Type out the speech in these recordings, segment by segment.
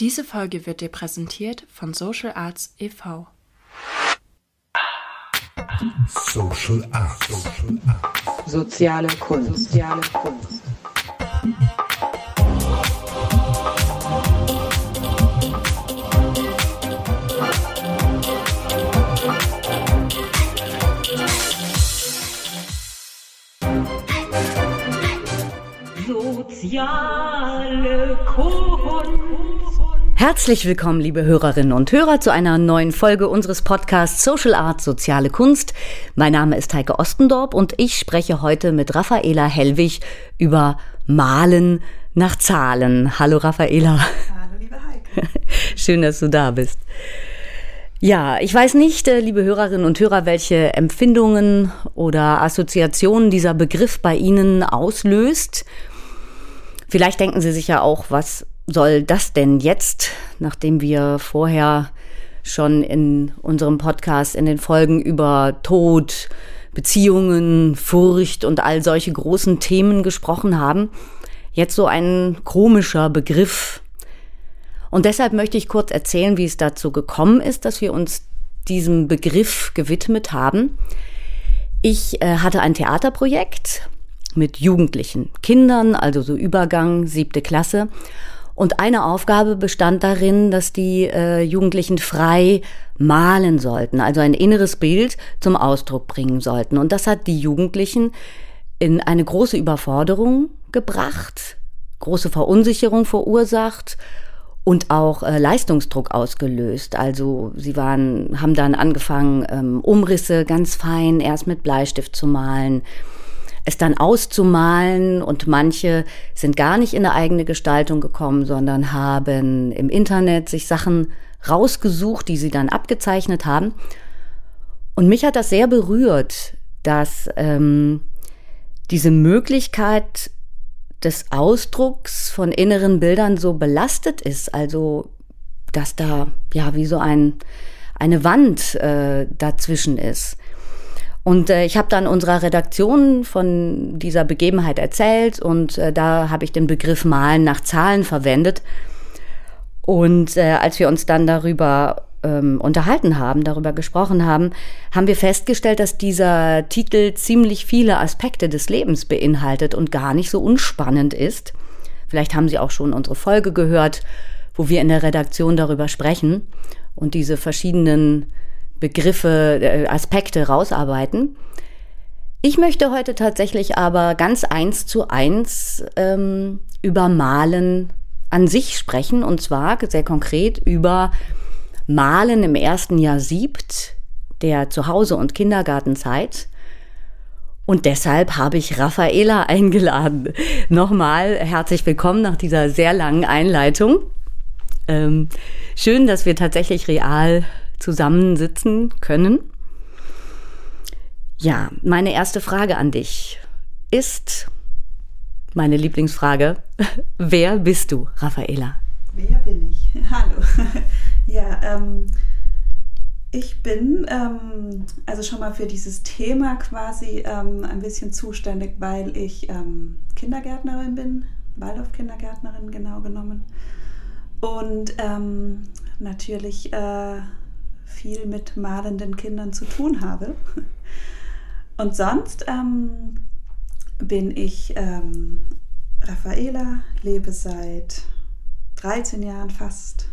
Diese Folge wird dir präsentiert von Social Arts e.V. Social Arts. Social Arts. Soziale Kunst. Soziale Kunst. Soziale Kunst. Herzlich willkommen, liebe Hörerinnen und Hörer, zu einer neuen Folge unseres Podcasts Social Art Soziale Kunst. Mein Name ist Heike Ostendorp und ich spreche heute mit Raffaela Hellwig über Malen nach Zahlen. Hallo Raffaela. Hallo liebe Heike. Schön, dass du da bist. Ja, ich weiß nicht, äh, liebe Hörerinnen und Hörer, welche Empfindungen oder Assoziationen dieser Begriff bei Ihnen auslöst. Vielleicht denken Sie sich ja auch, was soll das denn jetzt, nachdem wir vorher schon in unserem Podcast in den Folgen über Tod, Beziehungen, Furcht und all solche großen Themen gesprochen haben, jetzt so ein komischer Begriff. Und deshalb möchte ich kurz erzählen, wie es dazu gekommen ist, dass wir uns diesem Begriff gewidmet haben. Ich äh, hatte ein Theaterprojekt mit Jugendlichen, Kindern, also so Übergang, siebte Klasse. Und eine Aufgabe bestand darin, dass die äh, Jugendlichen frei malen sollten, also ein inneres Bild zum Ausdruck bringen sollten. Und das hat die Jugendlichen in eine große Überforderung gebracht, große Verunsicherung verursacht und auch äh, Leistungsdruck ausgelöst. Also sie waren, haben dann angefangen, ähm, Umrisse ganz fein erst mit Bleistift zu malen es dann auszumalen und manche sind gar nicht in eine eigene Gestaltung gekommen, sondern haben im Internet sich Sachen rausgesucht, die sie dann abgezeichnet haben. Und mich hat das sehr berührt, dass ähm, diese Möglichkeit des Ausdrucks von inneren Bildern so belastet ist, also dass da ja wie so ein eine Wand äh, dazwischen ist. Und äh, ich habe dann unserer Redaktion von dieser Begebenheit erzählt und äh, da habe ich den Begriff Malen nach Zahlen verwendet. Und äh, als wir uns dann darüber ähm, unterhalten haben, darüber gesprochen haben, haben wir festgestellt, dass dieser Titel ziemlich viele Aspekte des Lebens beinhaltet und gar nicht so unspannend ist. Vielleicht haben Sie auch schon unsere Folge gehört, wo wir in der Redaktion darüber sprechen und diese verschiedenen Begriffe, äh, Aspekte rausarbeiten. Ich möchte heute tatsächlich aber ganz eins zu eins ähm, über Malen an sich sprechen und zwar sehr konkret über Malen im ersten Jahr siebt der Zuhause- und Kindergartenzeit. Und deshalb habe ich Raffaela eingeladen. Nochmal herzlich willkommen nach dieser sehr langen Einleitung. Ähm, schön, dass wir tatsächlich real zusammensitzen können. Ja, meine erste Frage an dich ist meine Lieblingsfrage. Wer bist du, Raffaela? Wer bin ich? Hallo. ja, ähm, ich bin ähm, also schon mal für dieses Thema quasi ähm, ein bisschen zuständig, weil ich ähm, Kindergärtnerin bin, Waldorf-Kindergärtnerin genau genommen. Und ähm, natürlich äh, viel mit malenden Kindern zu tun habe. Und sonst ähm, bin ich ähm, Raffaela, lebe seit 13 Jahren, fast,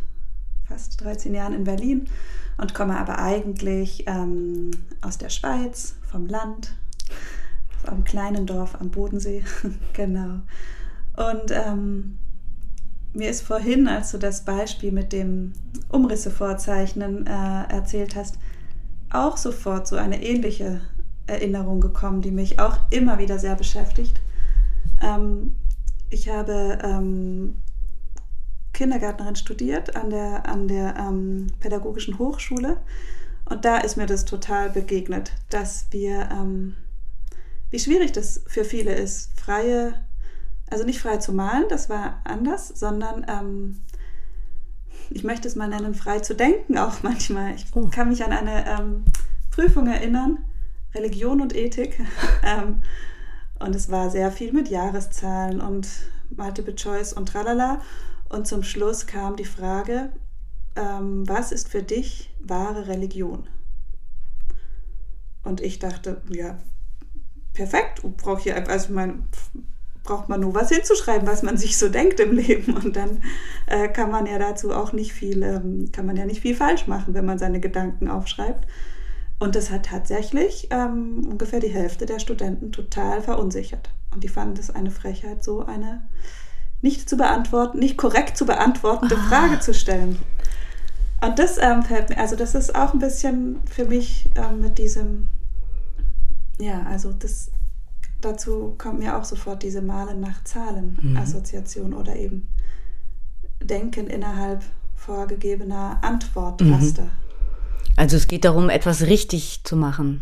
fast 13 Jahren in Berlin und komme aber eigentlich ähm, aus der Schweiz, vom Land, vom kleinen Dorf am Bodensee, genau. Und ähm, mir ist vorhin, als du das Beispiel mit dem Umrisse vorzeichnen äh, erzählt hast, auch sofort so eine ähnliche Erinnerung gekommen, die mich auch immer wieder sehr beschäftigt. Ähm, ich habe ähm, Kindergärtnerin studiert an der, an der ähm, Pädagogischen Hochschule und da ist mir das total begegnet, dass wir, ähm, wie schwierig das für viele ist, freie also nicht frei zu malen, das war anders, sondern ähm, ich möchte es mal nennen, frei zu denken auch manchmal. Ich oh. kann mich an eine ähm, Prüfung erinnern, Religion und Ethik. ähm, und es war sehr viel mit Jahreszahlen und Multiple Choice und tralala. Und zum Schluss kam die Frage, ähm, was ist für dich wahre Religion? Und ich dachte, ja, perfekt, brauche hier also mein, braucht man nur was hinzuschreiben, was man sich so denkt im Leben. Und dann äh, kann man ja dazu auch nicht viel, ähm, kann man ja nicht viel falsch machen, wenn man seine Gedanken aufschreibt. Und das hat tatsächlich ähm, ungefähr die Hälfte der Studenten total verunsichert. Und die fanden es eine Frechheit, so eine nicht zu beantworten, nicht korrekt zu beantwortende ah. Frage zu stellen. Und das ähm, fällt mir, also das ist auch ein bisschen für mich ähm, mit diesem, ja, also das, dazu kommt mir auch sofort diese Malen nach Zahlen-Assoziation mhm. oder eben Denken innerhalb vorgegebener Antwortraster. Mhm. Also es geht darum, etwas richtig zu machen.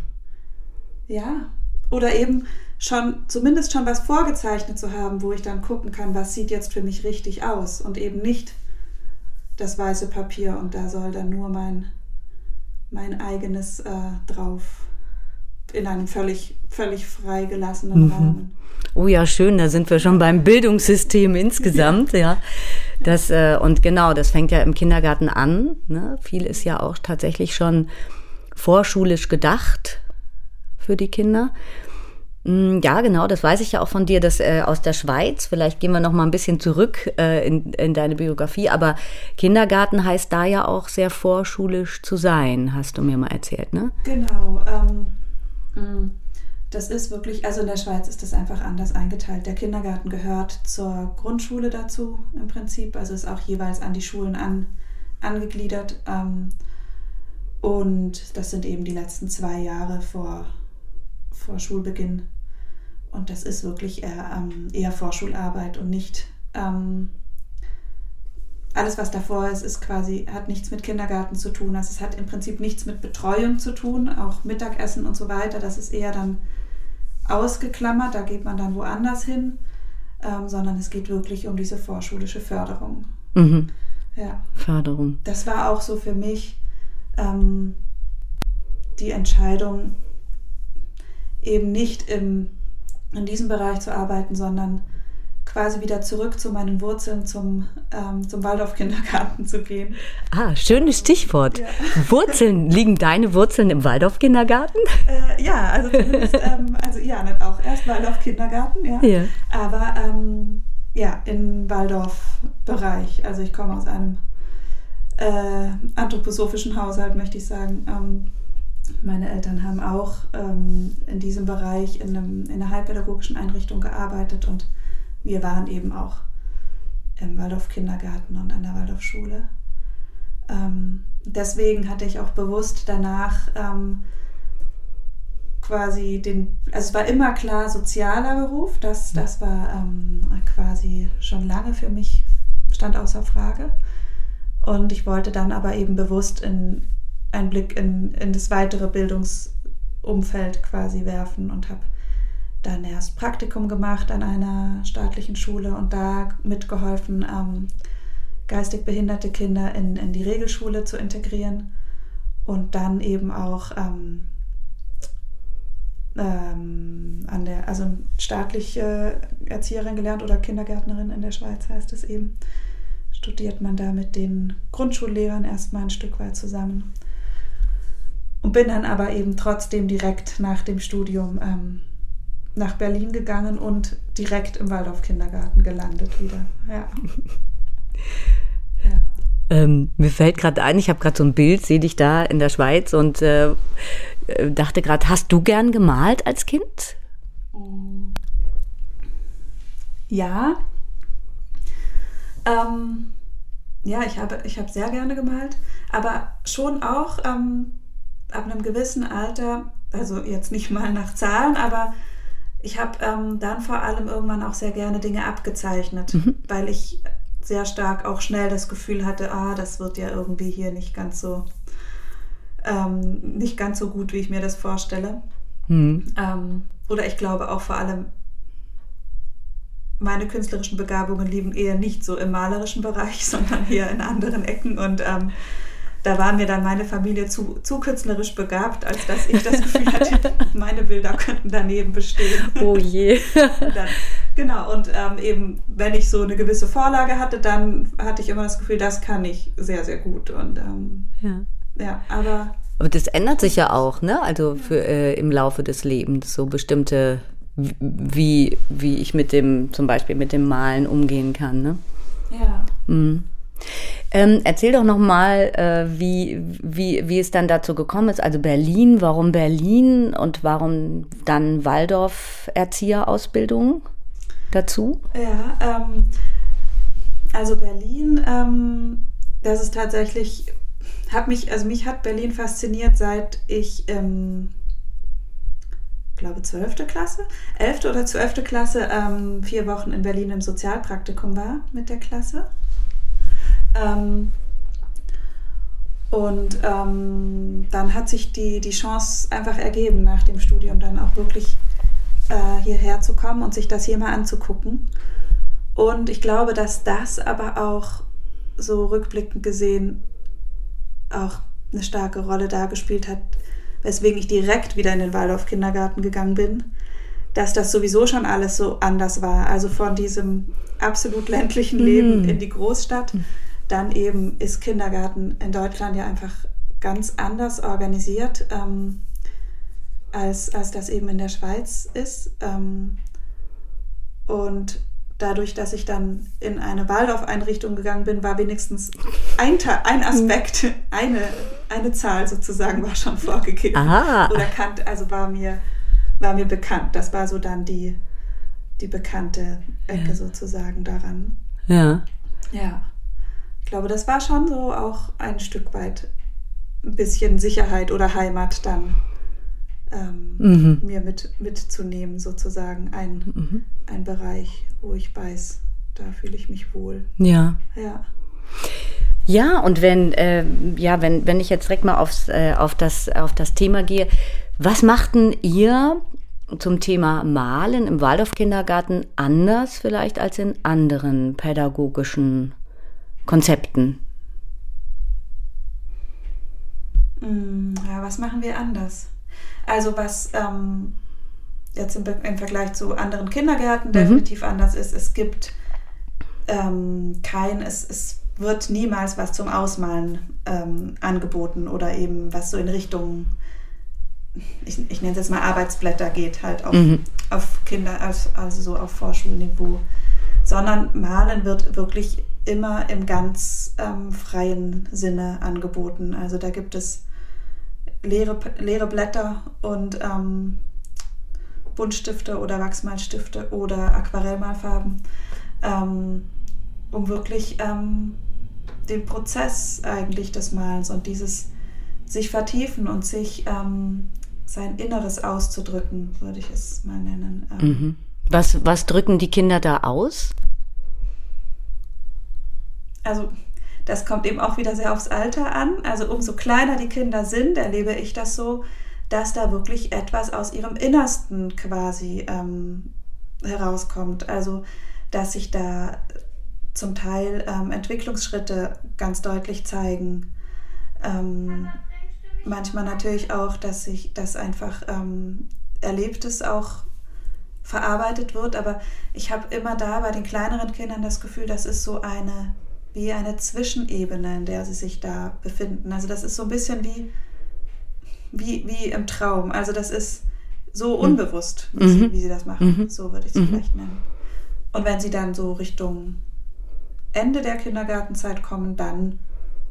Ja, oder eben schon, zumindest schon was vorgezeichnet zu haben, wo ich dann gucken kann, was sieht jetzt für mich richtig aus und eben nicht das weiße Papier und da soll dann nur mein, mein eigenes äh, drauf in einem völlig, völlig freigelassenen mhm. Rahmen. Oh ja, schön, da sind wir schon beim Bildungssystem insgesamt, ja. Das, äh, und genau, das fängt ja im Kindergarten an. Ne? Viel ist ja auch tatsächlich schon vorschulisch gedacht für die Kinder. Mm, ja, genau, das weiß ich ja auch von dir, das äh, aus der Schweiz. Vielleicht gehen wir noch mal ein bisschen zurück äh, in, in deine Biografie. Aber Kindergarten heißt da ja auch sehr vorschulisch zu sein, hast du mir mal erzählt, ne? Genau. Ähm, das ist wirklich, also in der Schweiz ist das einfach anders eingeteilt. Der Kindergarten gehört zur Grundschule dazu im Prinzip, also ist auch jeweils an die Schulen an, angegliedert. Ähm, und das sind eben die letzten zwei Jahre vor, vor Schulbeginn. Und das ist wirklich eher, ähm, eher Vorschularbeit und nicht ähm, alles, was davor ist, ist quasi, hat nichts mit Kindergarten zu tun. Also es hat im Prinzip nichts mit Betreuung zu tun, auch Mittagessen und so weiter. Das ist eher dann ausgeklammert, da geht man dann woanders hin, ähm, sondern es geht wirklich um diese vorschulische Förderung. Mhm. Ja. Förderung. Das war auch so für mich ähm, die Entscheidung, eben nicht im, in diesem Bereich zu arbeiten, sondern quasi wieder zurück zu meinen Wurzeln zum, ähm, zum Waldorf-Kindergarten zu gehen. Ah, schönes Stichwort. Ja. Wurzeln, liegen deine Wurzeln im Waldorf-Kindergarten? Äh, ja, also ähm, also ja, nicht auch erst Waldorf-Kindergarten, ja. ja. Aber ähm, ja, im Waldorf-Bereich. Also ich komme aus einem äh, anthroposophischen Haushalt, möchte ich sagen. Ähm, meine Eltern haben auch ähm, in diesem Bereich in, einem, in einer heilpädagogischen Einrichtung gearbeitet und wir waren eben auch im Waldorf-Kindergarten und an der Waldorfschule. Ähm, deswegen hatte ich auch bewusst danach ähm, quasi den, also es war immer klar sozialer Beruf, das, das war ähm, quasi schon lange für mich, stand außer Frage. Und ich wollte dann aber eben bewusst in, einen Blick in, in das weitere Bildungsumfeld quasi werfen und habe dann erst Praktikum gemacht an einer staatlichen Schule und da mitgeholfen, ähm, geistig behinderte Kinder in, in die Regelschule zu integrieren und dann eben auch ähm, ähm, an der, also staatliche Erzieherin gelernt oder Kindergärtnerin in der Schweiz heißt es eben. Studiert man da mit den Grundschullehrern erstmal ein Stück weit zusammen. Und bin dann aber eben trotzdem direkt nach dem Studium ähm, nach Berlin gegangen und direkt im Waldorf-Kindergarten gelandet wieder. Ja. ja. Ähm, mir fällt gerade ein, ich habe gerade so ein Bild, sehe dich da in der Schweiz und äh, äh dachte gerade, hast du gern gemalt als Kind? Ja. Ähm, ja, ich habe, ich habe sehr gerne gemalt, aber schon auch ähm, ab einem gewissen Alter, also jetzt nicht mal nach Zahlen, aber ich habe ähm, dann vor allem irgendwann auch sehr gerne Dinge abgezeichnet, mhm. weil ich sehr stark auch schnell das Gefühl hatte, ah, das wird ja irgendwie hier nicht ganz so ähm, nicht ganz so gut, wie ich mir das vorstelle. Mhm. Ähm, oder ich glaube auch vor allem, meine künstlerischen Begabungen liegen eher nicht so im malerischen Bereich, sondern eher in anderen Ecken und ähm, da war mir dann meine Familie zu, zu künstlerisch begabt, als dass ich das Gefühl hatte, meine Bilder könnten daneben bestehen. Oh je. dann Genau, und ähm, eben, wenn ich so eine gewisse Vorlage hatte, dann hatte ich immer das Gefühl, das kann ich sehr, sehr gut. Und ähm, Ja. ja, aber Aber das ändert sich ja auch, ne? Also für, äh, im Laufe des Lebens so bestimmte, wie, wie ich mit dem, zum Beispiel mit dem Malen umgehen kann, ne? ja. Mhm. Ähm, erzähl doch noch mal, äh, wie, wie, wie es dann dazu gekommen ist. Also Berlin, warum Berlin und warum dann Waldorf-Erzieherausbildung dazu? Ja, ähm, also Berlin, ähm, das ist tatsächlich, hat mich, also mich hat Berlin fasziniert, seit ich, ähm, glaube, 12. Klasse, 11. oder 12. Klasse, ähm, vier Wochen in Berlin im Sozialpraktikum war mit der Klasse. Ähm, und ähm, dann hat sich die, die Chance einfach ergeben, nach dem Studium dann auch wirklich äh, hierher zu kommen und sich das hier mal anzugucken. Und ich glaube, dass das aber auch so rückblickend gesehen auch eine starke Rolle da gespielt hat, weswegen ich direkt wieder in den Waldorf-Kindergarten gegangen bin, dass das sowieso schon alles so anders war. Also von diesem absolut ländlichen Leben in die Großstadt. Dann eben ist Kindergarten in Deutschland ja einfach ganz anders organisiert, ähm, als, als das eben in der Schweiz ist. Ähm, und dadurch, dass ich dann in eine Waldorf-Einrichtung gegangen bin, war wenigstens ein, ein Aspekt, eine, eine Zahl sozusagen war schon vorgegeben. Aha. Oder kannt, also war mir, war mir bekannt. Das war so dann die, die bekannte Ecke sozusagen daran. Ja. Ja. Ich glaube, das war schon so auch ein Stück weit ein bisschen Sicherheit oder Heimat dann ähm, Mhm. mir mit, mitzunehmen, sozusagen. Ein, ein Bereich, wo ich weiß, da fühle ich mich wohl. Ja. Ja. Ja, und wenn, äh, ja, wenn, wenn ich jetzt direkt mal aufs, äh, auf, das, auf das Thema gehe, was machten ihr zum Thema Malen im Waldorf-Kindergarten anders vielleicht als in anderen pädagogischen Konzepten? Mm, Ja, was machen wir anders? Also was ähm, jetzt im, im Vergleich zu anderen Kindergärten definitiv anders ist, es gibt ähm, kein, es, es wird niemals was zum Ausmalen ähm, angeboten oder eben was so in Richtung, ich, ich nenne es jetzt mal Arbeitsblätter geht, halt auf, auf Kinder, also so auf Vorschulniveau. Sondern Malen wird wirklich immer im ganz ähm, freien Sinne angeboten. Also da gibt es leere, leere Blätter und ähm, Buntstifte oder Wachsmalstifte oder Aquarellmalfarben, ähm, um wirklich ähm, den Prozess eigentlich des Malens und dieses sich vertiefen und sich ähm, sein Inneres auszudrücken, würde ich es mal nennen. Ähm, Mhm. Was, was drücken die Kinder da aus? Also das kommt eben auch wieder sehr aufs Alter an. Also umso kleiner die Kinder sind, erlebe ich das so, dass da wirklich etwas aus ihrem Innersten quasi ähm, herauskommt. Also dass sich da zum Teil ähm, Entwicklungsschritte ganz deutlich zeigen. Ähm, manchmal natürlich auch, dass sich das einfach ähm, Erlebtes auch verarbeitet wird, aber ich habe immer da bei den kleineren Kindern das Gefühl, das ist so eine wie eine Zwischenebene, in der sie sich da befinden. Also das ist so ein bisschen wie, wie, wie im Traum. Also das ist so unbewusst, wie, sie, wie sie das machen. So würde ich es vielleicht nennen. Und wenn sie dann so Richtung Ende der Kindergartenzeit kommen, dann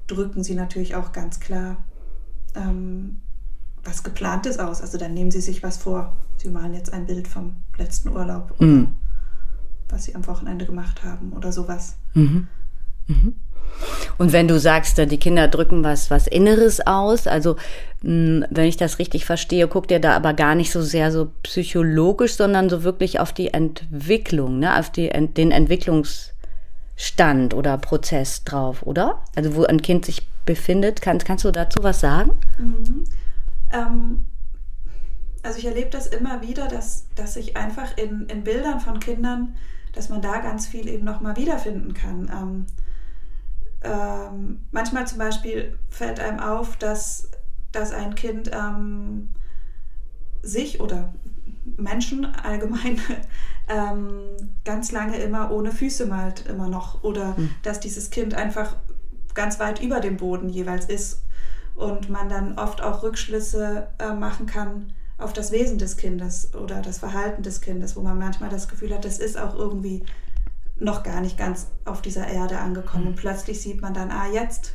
drücken sie natürlich auch ganz klar ähm, was geplantes aus. Also dann nehmen sie sich was vor. Sie malen jetzt ein Bild vom letzten Urlaub oder Mhm. was sie am Wochenende gemacht haben oder sowas. Und wenn du sagst, äh, die Kinder drücken was, was Inneres aus, also mh, wenn ich das richtig verstehe, guckt ihr da aber gar nicht so sehr so psychologisch, sondern so wirklich auf die Entwicklung, ne? auf die, den Entwicklungsstand oder Prozess drauf, oder? Also wo ein Kind sich befindet. Kannst, kannst du dazu was sagen? Ähm, also ich erlebe das immer wieder, dass, dass sich einfach in, in Bildern von Kindern, dass man da ganz viel eben nochmal wiederfinden kann. Ähm, ähm, manchmal zum Beispiel fällt einem auf, dass, dass ein Kind ähm, sich oder Menschen allgemein ähm, ganz lange immer ohne Füße malt, immer noch. Oder Hm. dass dieses Kind einfach ganz weit über dem Boden jeweils ist und man dann oft auch Rückschlüsse äh, machen kann auf das Wesen des Kindes oder das Verhalten des Kindes, wo man manchmal das Gefühl hat, das ist auch irgendwie noch gar nicht ganz auf dieser Erde angekommen. Und plötzlich sieht man dann, ah, jetzt,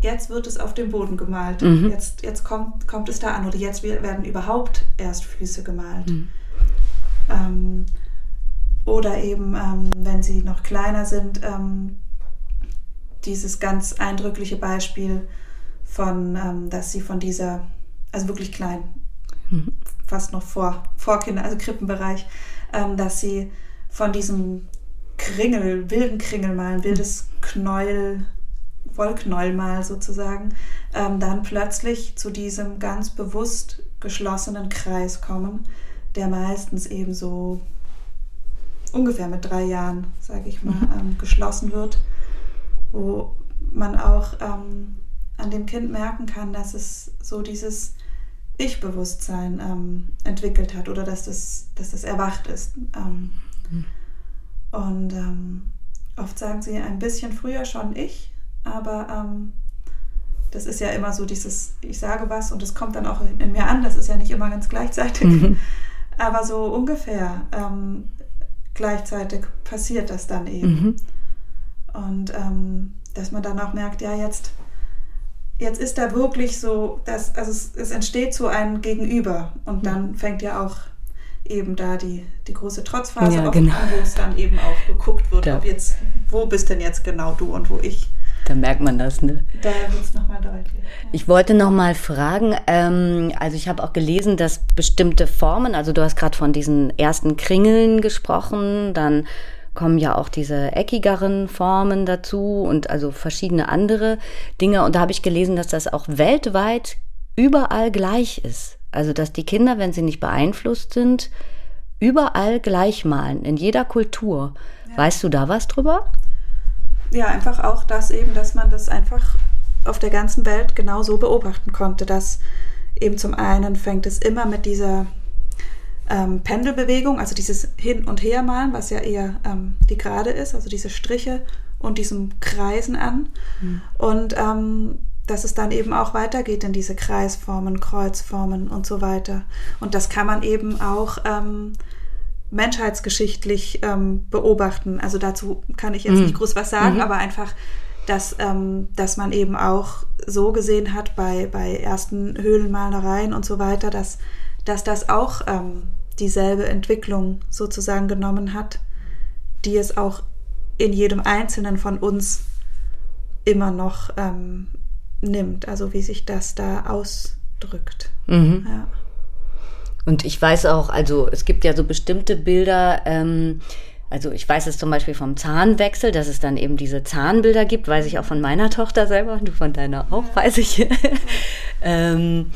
jetzt wird es auf dem Boden gemalt. Mhm. Jetzt, jetzt kommt, kommt es da an oder jetzt werden überhaupt erst Füße gemalt. Ähm, oder eben, ähm, wenn sie noch kleiner sind, ähm, dieses ganz eindrückliche Beispiel von, ähm, dass sie von dieser, also wirklich klein, fast noch vor, vor Kinder, also Krippenbereich, ähm, dass sie von diesem Kringel, wilden Kringel mal, ein wildes Knäuel, Wollknäuel mal sozusagen, ähm, dann plötzlich zu diesem ganz bewusst geschlossenen Kreis kommen, der meistens eben so ungefähr mit drei Jahren, sage ich mal, ähm, geschlossen wird, wo man auch ähm, an dem Kind merken kann, dass es so dieses Ich-Bewusstsein ähm, entwickelt hat oder dass das, dass das erwacht ist. Ähm, Und ähm, oft sagen sie ein bisschen früher schon ich, aber ähm, das ist ja immer so dieses, ich sage was und es kommt dann auch in mir an, das ist ja nicht immer ganz gleichzeitig, aber so ungefähr ähm, gleichzeitig passiert das dann eben. Mhm. Und ähm, dass man dann auch merkt, ja, jetzt, jetzt ist da wirklich so, dass, also es, es entsteht so ein Gegenüber. Und dann fängt ja auch eben da die, die große Trotzphase Ja, genau. wo es dann eben auch geguckt wird, Da. ob jetzt, wo bist denn jetzt genau du und wo ich. Da merkt man das, ne? Da wird es nochmal deutlich. Ich wollte noch mal fragen, ähm, also ich habe auch gelesen, dass bestimmte Formen, also du hast gerade von diesen ersten Kringeln gesprochen, dann kommen ja auch diese eckigeren Formen dazu und also verschiedene andere Dinge. Und da habe ich gelesen, dass das auch weltweit überall gleich ist. Also dass die Kinder, wenn sie nicht beeinflusst sind, überall gleich malen, in jeder Kultur. Weißt du da was drüber? ja, einfach auch das eben, dass man das einfach auf der ganzen Welt genau so beobachten konnte, dass eben zum einen fängt es immer mit dieser ähm, Pendelbewegung, also dieses Hin- und Hermalen, was ja eher ähm, die Gerade ist, also diese Striche und diesem Kreisen an. Und ähm, dass es dann eben auch weitergeht in diese Kreisformen, Kreuzformen und so weiter. Und das kann man eben auch ähm, menschheitsgeschichtlich ähm, beobachten. Also dazu kann ich jetzt nicht groß was sagen, aber einfach, dass, ähm, dass man eben auch so gesehen hat bei, bei ersten Höhlenmalereien und so weiter, dass, dass das auch ähm, dieselbe Entwicklung sozusagen genommen hat, die es auch in jedem Einzelnen von uns immer noch ähm, nimmt. Also wie sich das da ausdrückt. Mhm. Ja. Und ich weiß auch, also es gibt ja so bestimmte Bilder, ähm, also ich weiß es zum Beispiel vom Zahnwechsel, dass es dann eben diese Zahnbilder gibt, weiß ich auch von meiner Tochter selber, du von deiner auch, weiß ich. ähm,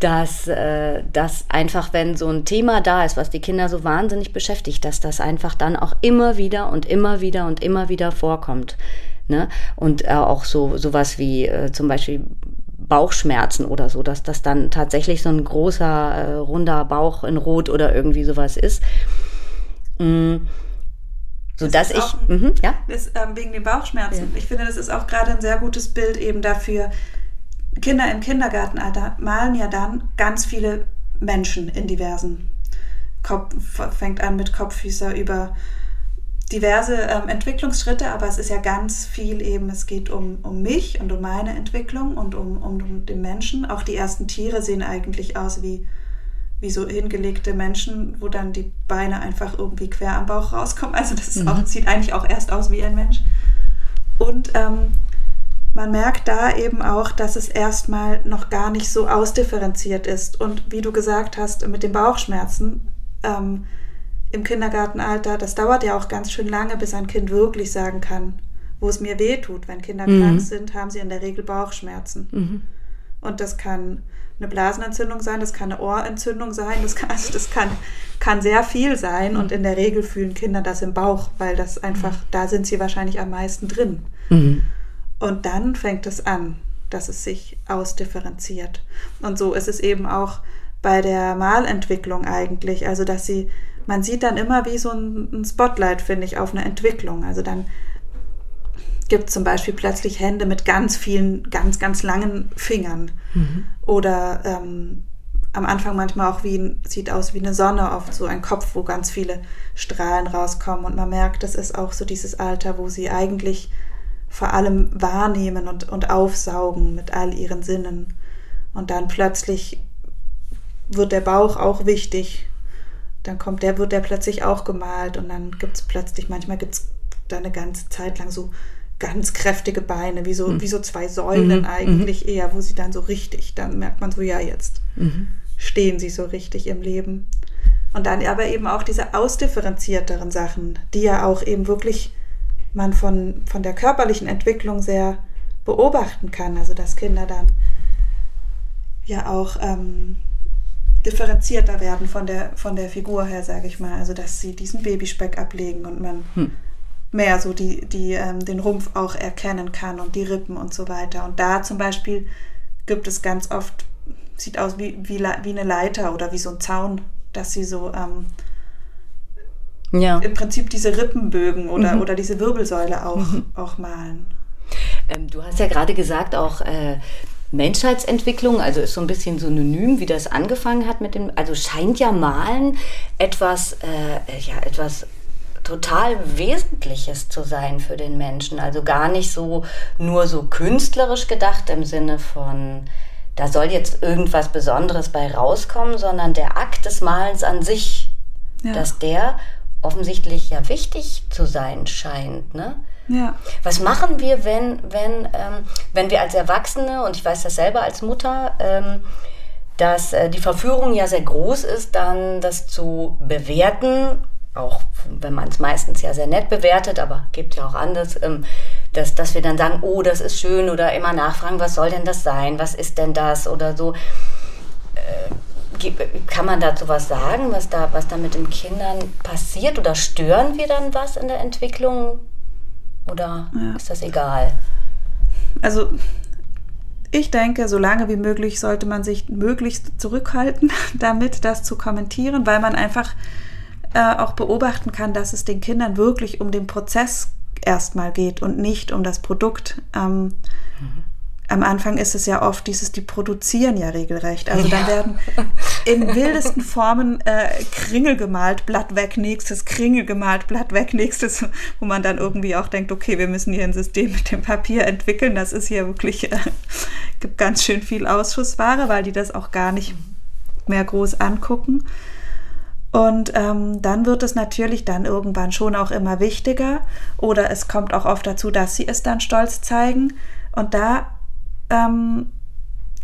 dass, äh, dass einfach, wenn so ein Thema da ist, was die Kinder so wahnsinnig beschäftigt, dass das einfach dann auch immer wieder und immer wieder und immer wieder vorkommt. Ne? Und äh, auch so sowas wie äh, zum Beispiel Bauchschmerzen oder so, dass das dann tatsächlich so ein großer, äh, runder Bauch in Rot oder irgendwie sowas ist. Mm, so dass ist ich, ein- mhm, ja, Das, ähm, wegen den Bauchschmerzen. Ich finde, das ist auch gerade ein sehr gutes Bild eben dafür. Kinder im Kindergartenalter malen ja dann ganz viele Menschen in diversen Kopf, fängt an mit Kopffüßer über diverse ähm, Entwicklungsschritte, aber es ist ja ganz viel eben, es geht um, um mich und um meine Entwicklung und um, um, um den Menschen. Auch die ersten Tiere sehen eigentlich aus wie, wie so hingelegte Menschen, wo dann die Beine einfach irgendwie quer am Bauch rauskommen. Also das ist auch, sieht eigentlich auch erst aus wie ein Mensch. Und ähm, man merkt da eben auch, dass es erstmal noch gar nicht so ausdifferenziert ist. Und wie du gesagt hast, mit den Bauchschmerzen ähm, im Kindergartenalter, das dauert ja auch ganz schön lange, bis ein Kind wirklich sagen kann, wo es mir weh tut. Wenn Kinder krank sind, haben sie in der Regel Bauchschmerzen. Und das kann eine Blasenentzündung sein, das kann eine Ohrentzündung sein, das kann, also das kann, kann sehr viel sein. Und in der Regel fühlen Kinder das im Bauch, weil das einfach, da sind sie wahrscheinlich am meisten drin. Und dann fängt es an, dass es sich ausdifferenziert. Und so ist es eben auch bei der Malentwicklung eigentlich. Also dass sie, man sieht dann immer wie so ein, ein Spotlight, finde ich, auf eine Entwicklung. Also dann gibt es zum Beispiel plötzlich Hände mit ganz vielen, ganz, ganz langen Fingern. Mhm. Oder ähm, am Anfang manchmal auch wie ein, sieht aus wie eine Sonne, oft so ein Kopf, wo ganz viele Strahlen rauskommen. Und man merkt, das ist auch so dieses Alter, wo sie eigentlich vor allem wahrnehmen und, und aufsaugen mit all ihren Sinnen. Und dann plötzlich wird der Bauch auch wichtig. Dann kommt der, wird der plötzlich auch gemalt und dann gibt es plötzlich, manchmal gibt es da eine ganze Zeit lang so ganz kräftige Beine, wie so, mhm. wie so zwei Säulen mhm. eigentlich mhm. eher, wo sie dann so richtig, dann merkt man so, ja, jetzt mhm. stehen sie so richtig im Leben. Und dann aber eben auch diese ausdifferenzierteren Sachen, die ja auch eben wirklich man von, von der körperlichen Entwicklung sehr beobachten kann. Also dass Kinder dann ja auch ähm, differenzierter werden von der, von der Figur her, sage ich mal. Also dass sie diesen Babyspeck ablegen und man hm. mehr so die, die, ähm, den Rumpf auch erkennen kann und die Rippen und so weiter. Und da zum Beispiel gibt es ganz oft, sieht aus wie, wie, wie eine Leiter oder wie so ein Zaun, dass sie so ähm, ja. im Prinzip diese Rippenbögen oder, mhm. oder diese Wirbelsäule auch, mhm. auch malen. Ähm, du hast ja gerade gesagt, auch äh, Menschheitsentwicklung, also ist so ein bisschen synonym, wie das angefangen hat mit dem, also scheint ja Malen etwas, äh, ja, etwas total Wesentliches zu sein für den Menschen. Also gar nicht so nur so künstlerisch gedacht im Sinne von, da soll jetzt irgendwas Besonderes bei rauskommen, sondern der Akt des Malens an sich, ja. dass der offensichtlich ja wichtig zu sein scheint. Ne? Ja. Was machen wir, wenn, wenn, ähm, wenn wir als Erwachsene, und ich weiß das selber als Mutter, ähm, dass äh, die Verführung ja sehr groß ist, dann das zu bewerten, auch wenn man es meistens ja sehr nett bewertet, aber gibt ja auch anders, ähm, dass, dass wir dann sagen, oh, das ist schön oder immer nachfragen, was soll denn das sein, was ist denn das oder so. Äh, kann man dazu was sagen, was da, was da mit den Kindern passiert? Oder stören wir dann was in der Entwicklung? Oder ja. ist das egal? Also ich denke, so lange wie möglich sollte man sich möglichst zurückhalten, damit das zu kommentieren, weil man einfach äh, auch beobachten kann, dass es den Kindern wirklich um den Prozess erstmal geht und nicht um das Produkt. Ähm, mhm am Anfang ist es ja oft dieses, die produzieren ja regelrecht. Also ja. dann werden in wildesten Formen äh, Kringel gemalt, Blatt weg, nächstes, Kringel gemalt, Blatt weg, nächstes, wo man dann irgendwie auch denkt, okay, wir müssen hier ein System mit dem Papier entwickeln. Das ist hier wirklich, äh, gibt ganz schön viel Ausschussware, weil die das auch gar nicht mehr groß angucken. Und ähm, dann wird es natürlich dann irgendwann schon auch immer wichtiger oder es kommt auch oft dazu, dass sie es dann stolz zeigen. Und da ähm,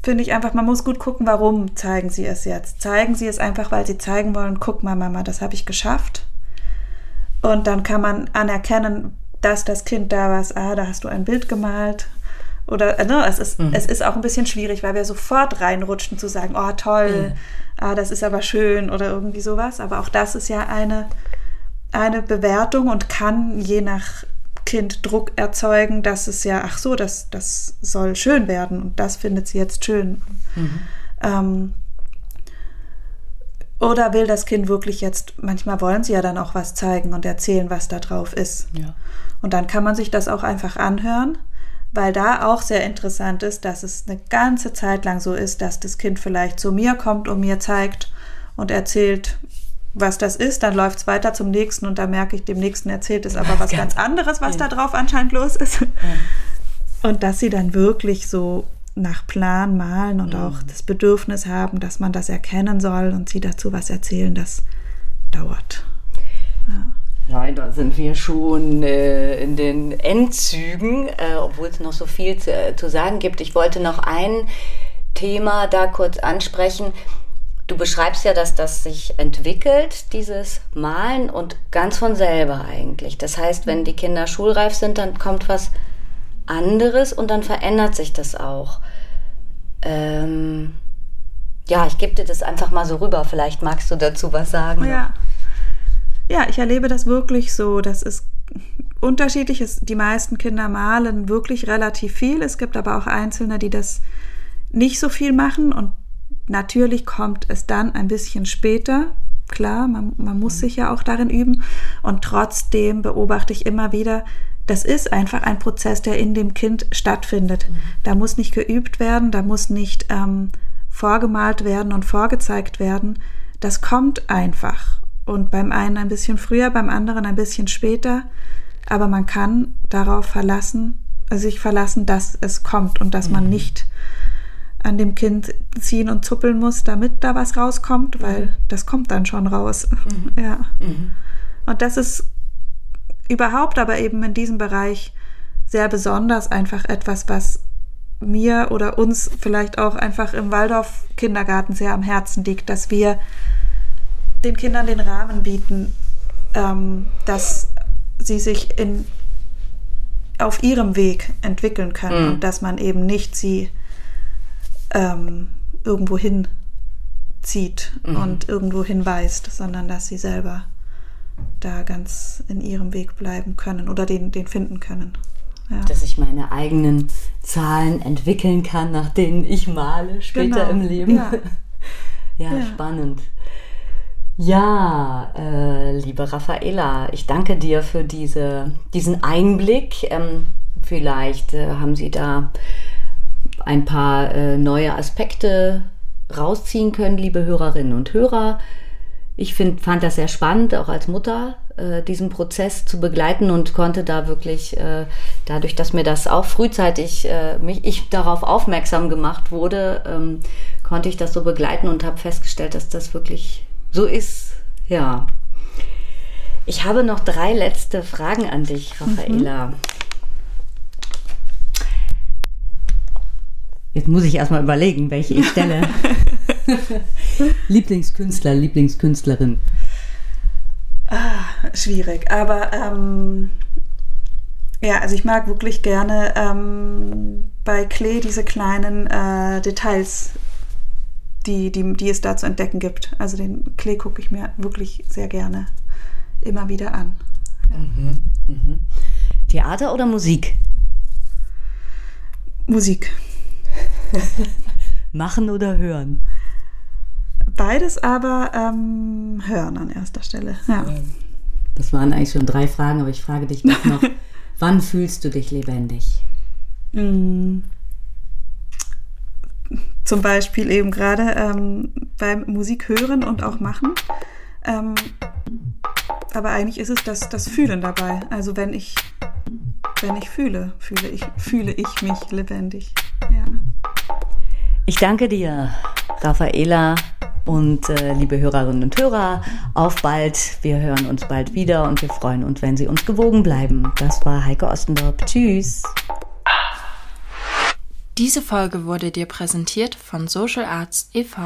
finde ich einfach, man muss gut gucken, warum zeigen sie es jetzt. Zeigen sie es einfach, weil sie zeigen wollen, guck mal, Mama, das habe ich geschafft. Und dann kann man anerkennen, dass das Kind da was, ah, da hast du ein Bild gemalt. Oder äh, ne, es, ist, mhm. es ist auch ein bisschen schwierig, weil wir sofort reinrutschen zu sagen, oh toll, mhm. ah, das ist aber schön oder irgendwie sowas. Aber auch das ist ja eine, eine Bewertung und kann je nach Kind Druck erzeugen, dass es ja, ach so, das, das soll schön werden und das findet sie jetzt schön. Mhm. Ähm, oder will das Kind wirklich jetzt, manchmal wollen sie ja dann auch was zeigen und erzählen, was da drauf ist. Ja. Und dann kann man sich das auch einfach anhören, weil da auch sehr interessant ist, dass es eine ganze Zeit lang so ist, dass das Kind vielleicht zu mir kommt und mir zeigt und erzählt, was das ist, dann läuft es weiter zum nächsten und da merke ich, dem nächsten erzählt es aber was ganz anderes, was ja. da drauf anscheinend los ist. Ja. Und dass sie dann wirklich so nach Plan malen und mhm. auch das Bedürfnis haben, dass man das erkennen soll und sie dazu was erzählen, das dauert. Ja. Nein, da sind wir schon äh, in den Endzügen, äh, obwohl es noch so viel zu, äh, zu sagen gibt. Ich wollte noch ein Thema da kurz ansprechen Du beschreibst ja, dass das sich entwickelt, dieses Malen und ganz von selber eigentlich. Das heißt, wenn die Kinder schulreif sind, dann kommt was anderes und dann verändert sich das auch. Ähm, ja, ich gebe dir das einfach mal so rüber. Vielleicht magst du dazu was sagen. Ja, ja ich erlebe das wirklich so. Das ist unterschiedlich. Die meisten Kinder malen wirklich relativ viel. Es gibt aber auch Einzelne, die das nicht so viel machen und natürlich kommt es dann ein bisschen später. Klar, man, man muss sich ja auch darin üben. Und trotzdem beobachte ich immer wieder, das ist einfach ein Prozess, der in dem Kind stattfindet. Mhm. Da muss nicht geübt werden, da muss nicht ähm, vorgemalt werden und vorgezeigt werden. Das kommt einfach. Und beim einen ein bisschen früher, beim anderen ein bisschen später. Aber man kann darauf verlassen, sich verlassen, dass es kommt und dass mhm. man nicht an dem Kind ziehen und zuppeln muss, damit da was rauskommt, weil mhm. das kommt dann schon raus. Mhm. Ja. Mhm. Und das ist überhaupt aber eben in diesem Bereich sehr besonders einfach etwas, was mir oder uns vielleicht auch einfach im Waldorf Kindergarten sehr am Herzen liegt, dass wir den Kindern den Rahmen bieten, ähm, dass sie sich in, auf ihrem Weg entwickeln können mhm. und dass man eben nicht sie ähm, irgendwo hinzieht mhm. und irgendwo hinweist, sondern dass sie selber da ganz in ihrem Weg bleiben können oder den, den finden können. Ja. Dass ich meine eigenen Zahlen entwickeln kann, nach denen ich male später genau. im Leben. Ja, ja, ja. spannend. Ja, äh, liebe Raffaela, ich danke dir für diese, diesen Einblick. Ähm, vielleicht äh, haben Sie da ein paar äh, neue Aspekte rausziehen können, liebe Hörerinnen und Hörer. Ich find, fand das sehr spannend, auch als Mutter, äh, diesen Prozess zu begleiten und konnte da wirklich, äh, dadurch, dass mir das auch frühzeitig, äh, mich, ich darauf aufmerksam gemacht wurde, ähm, konnte ich das so begleiten und habe festgestellt, dass das wirklich so ist. Ja. Ich habe noch drei letzte Fragen an dich, Raffaela. Mhm. Jetzt muss ich erstmal überlegen, welche ich stelle. Lieblingskünstler, Lieblingskünstlerin. Ah, schwierig, aber ähm, ja, also ich mag wirklich gerne ähm, bei Klee diese kleinen äh, Details, die, die, die es da zu entdecken gibt. Also den Klee gucke ich mir wirklich sehr gerne immer wieder an. Ja. Mhm, mhm. Theater oder Musik? Musik. Machen oder hören? Beides aber ähm, hören an erster Stelle. Ja. Das waren eigentlich schon drei Fragen, aber ich frage dich noch, wann fühlst du dich lebendig? Mm. Zum Beispiel eben gerade ähm, beim Musik hören und auch machen. Ähm, aber eigentlich ist es das, das Fühlen dabei. Also wenn ich, wenn ich fühle, fühle ich, fühle ich mich lebendig. Ja. Ich danke dir, Raffaela und äh, liebe Hörerinnen und Hörer. Auf bald. Wir hören uns bald wieder und wir freuen uns, wenn Sie uns gewogen bleiben. Das war Heike Ostendorf. Tschüss. Diese Folge wurde dir präsentiert von Social Arts e.V.